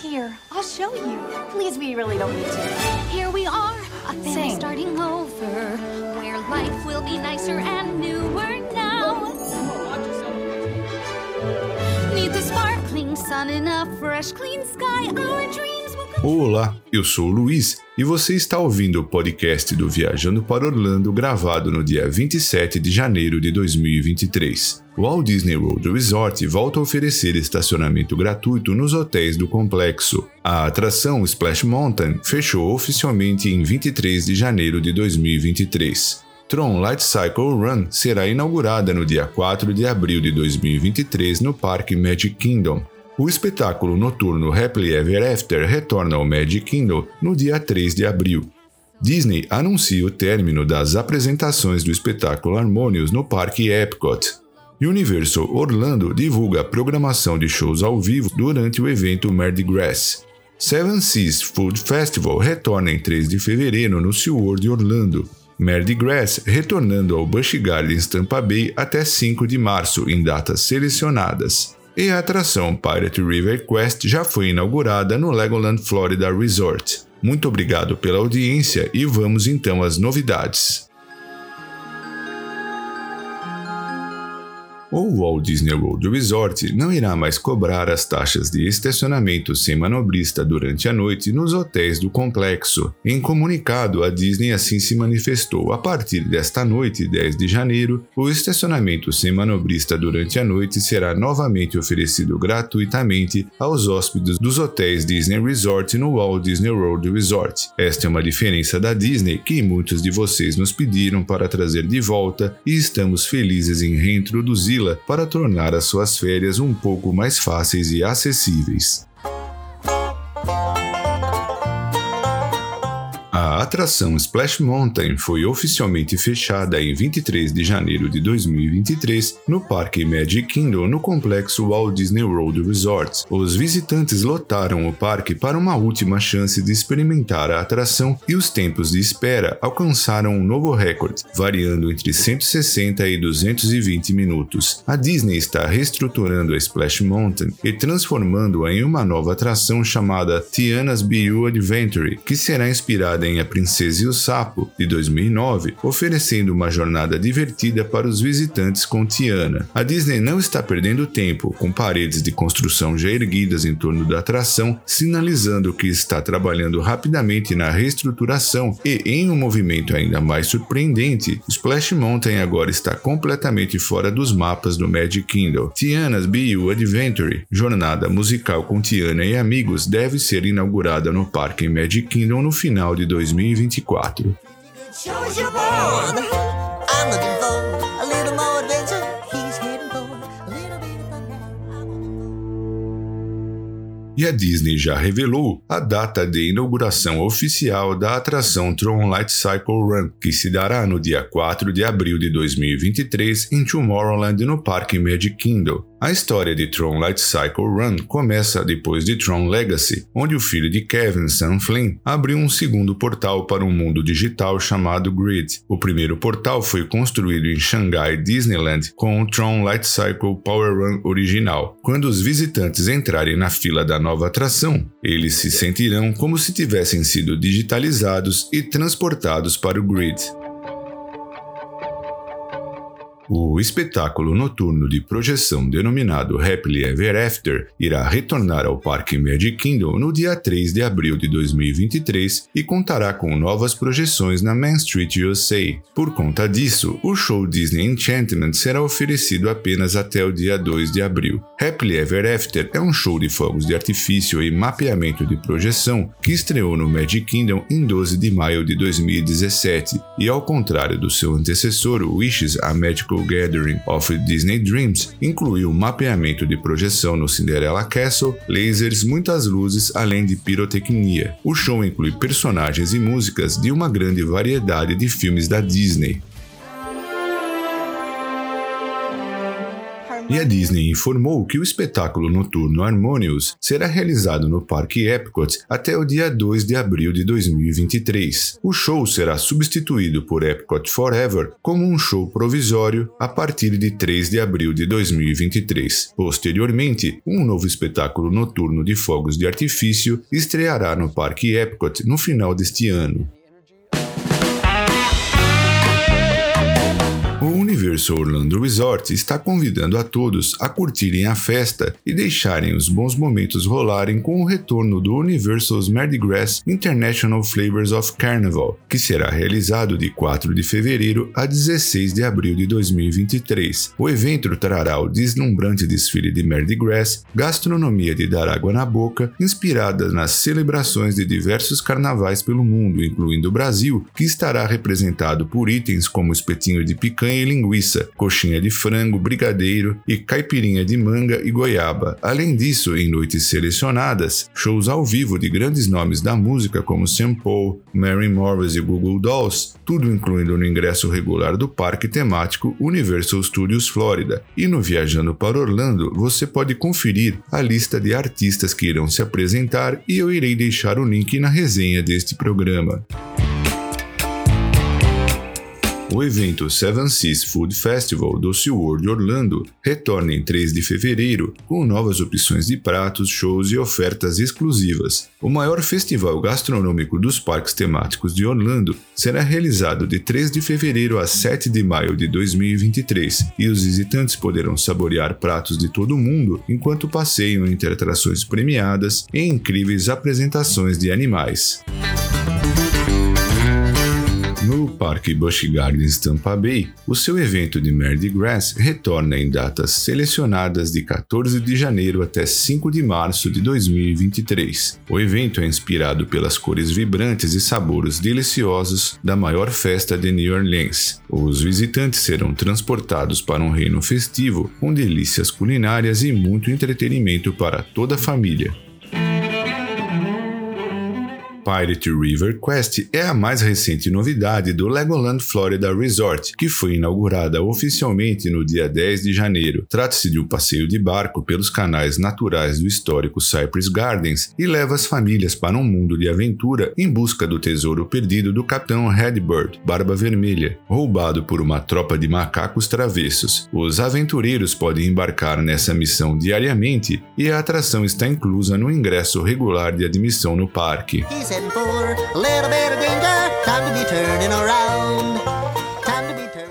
Here, I'll show you. Please, we really don't need to. Here we are, a family starting over, where life will be nicer and newer now. Need the sparkling sun and a fresh, clean sky. Our dreams. Olá, eu sou o Luiz e você está ouvindo o podcast do Viajando para Orlando gravado no dia 27 de janeiro de 2023. O Walt Disney World Resort volta a oferecer estacionamento gratuito nos hotéis do complexo. A atração Splash Mountain fechou oficialmente em 23 de janeiro de 2023. Tron Light Cycle Run será inaugurada no dia 4 de abril de 2023 no Parque Magic Kingdom. O espetáculo noturno Happily Ever After retorna ao Magic Kingdom no dia 3 de abril. Disney anuncia o término das apresentações do espetáculo Harmonious no Parque Epcot. Universal Orlando divulga a programação de shows ao vivo durante o evento Mardi Gras. Seven Seas Food Festival retorna em 3 de fevereiro no SeaWorld Orlando. Mardi Gras retornando ao Busch Gardens Tampa Bay até 5 de março em datas selecionadas. E a atração Pirate River Quest já foi inaugurada no Legoland Florida Resort. Muito obrigado pela audiência e vamos então às novidades. O Walt Disney World Resort não irá mais cobrar as taxas de estacionamento sem manobrista durante a noite nos hotéis do complexo. Em comunicado, a Disney assim se manifestou. A partir desta noite, 10 de janeiro, o estacionamento sem manobrista durante a noite será novamente oferecido gratuitamente aos hóspedes dos hotéis Disney Resort no Walt Disney World Resort. Esta é uma diferença da Disney que muitos de vocês nos pediram para trazer de volta e estamos felizes em reintroduzi-la para tornar as suas férias um pouco mais fáceis e acessíveis. Atração Splash Mountain foi oficialmente fechada em 23 de janeiro de 2023 no Parque Magic Kingdom no complexo Walt Disney World Resort. Os visitantes lotaram o parque para uma última chance de experimentar a atração e os tempos de espera alcançaram um novo recorde, variando entre 160 e 220 minutos. A Disney está reestruturando a Splash Mountain e transformando-a em uma nova atração chamada Tiana's Bayou Adventure, que será inspirada em A Princesa e o Sapo, de 2009, oferecendo uma jornada divertida para os visitantes com Tiana. A Disney não está perdendo tempo, com paredes de construção já erguidas em torno da atração, sinalizando que está trabalhando rapidamente na reestruturação e, em um movimento ainda mais surpreendente, Splash Mountain agora está completamente fora dos mapas do Magic Kingdom. Tiana's Bayou Adventure, jornada musical com Tiana e amigos, deve ser inaugurada no parque Magic Kingdom no final de 2024. Shows you're born. I'm looking for a little more adventure. He's heading for a little bit of thunder. E a Disney já revelou a data de inauguração oficial da atração Tron Light Cycle Run, que se dará no dia 4 de abril de 2023 em Tomorrowland no Parque Magic Kingdom. A história de Tron Light Cycle Run começa depois de Tron Legacy, onde o filho de Kevin, Sam Flynn, abriu um segundo portal para um mundo digital chamado Grid. O primeiro portal foi construído em Shanghai Disneyland com o Tron Light Cycle Power Run original. Quando os visitantes entrarem na fila da nova atração, eles se sentirão como se tivessem sido digitalizados e transportados para o Grid. O espetáculo noturno de projeção denominado Happily Ever After irá retornar ao Parque Magic Kingdom no dia 3 de abril de 2023 e contará com novas projeções na Main Street USA. Por conta disso, o show Disney Enchantment será oferecido apenas até o dia 2 de abril. Happily Ever After é um show de fogos de artifício e mapeamento de projeção que estreou no Magic Kingdom em 12 de maio de 2017 e, ao contrário do seu antecessor Wishes, a Magical Gathering of Disney Dreams incluiu mapeamento de projeção no Cinderella Castle, lasers, muitas luzes, além de pirotecnia. O show inclui personagens e músicas de uma grande variedade de filmes da Disney. E a Disney informou que o espetáculo noturno Harmonious será realizado no Parque Epcot até o dia 2 de abril de 2023. O show será substituído por Epcot Forever como um show provisório a partir de 3 de abril de 2023. Posteriormente, um novo espetáculo noturno de fogos de artifício estreará no Parque Epcot no final deste ano. Universal Orlando Resort está convidando a todos a curtirem a festa e deixarem os bons momentos rolarem com o retorno do Universal's Mardi Gras International Flavors of Carnival, que será realizado de 4 de fevereiro a 16 de abril de 2023. O evento trará o deslumbrante desfile de Mardi Gras, gastronomia de dar água na boca, inspirada nas celebrações de diversos carnavais pelo mundo, incluindo o Brasil, que estará representado por itens como espetinho de picanha e linguiça linguiça, coxinha de frango, brigadeiro e caipirinha de manga e goiaba. Além disso, em noites selecionadas, shows ao vivo de grandes nomes da música como Sam Paul, Mary Morris e Google Dolls, tudo incluindo no ingresso regular do parque temático Universal Studios Florida. E no Viajando para Orlando, você pode conferir a lista de artistas que irão se apresentar e eu irei deixar o link na resenha deste programa. O evento Seven Seas Food Festival do SeaWorld Orlando retorna em 3 de fevereiro com novas opções de pratos, shows e ofertas exclusivas. O maior festival gastronômico dos parques temáticos de Orlando será realizado de 3 de fevereiro a 7 de maio de 2023 e os visitantes poderão saborear pratos de todo o mundo enquanto passeiam entre atrações premiadas e incríveis apresentações de animais. No Parque Busch Gardens Tampa Bay, o seu evento de Mardi Gras retorna em datas selecionadas de 14 de janeiro até 5 de março de 2023. O evento é inspirado pelas cores vibrantes e sabores deliciosos da maior festa de New Orleans. Os visitantes serão transportados para um reino festivo com delícias culinárias e muito entretenimento para toda a família. Pirate River Quest é a mais recente novidade do Legoland Florida Resort, que foi inaugurada oficialmente no dia 10 de janeiro. Trata-se de um passeio de barco pelos canais naturais do histórico Cypress Gardens e leva as famílias para um mundo de aventura em busca do tesouro perdido do capitão Redbird, Barba Vermelha, roubado por uma tropa de macacos travessos. Os aventureiros podem embarcar nessa missão diariamente e a atração está inclusa no ingresso regular de admissão no parque. For a little bit of danger. Time to be turning around.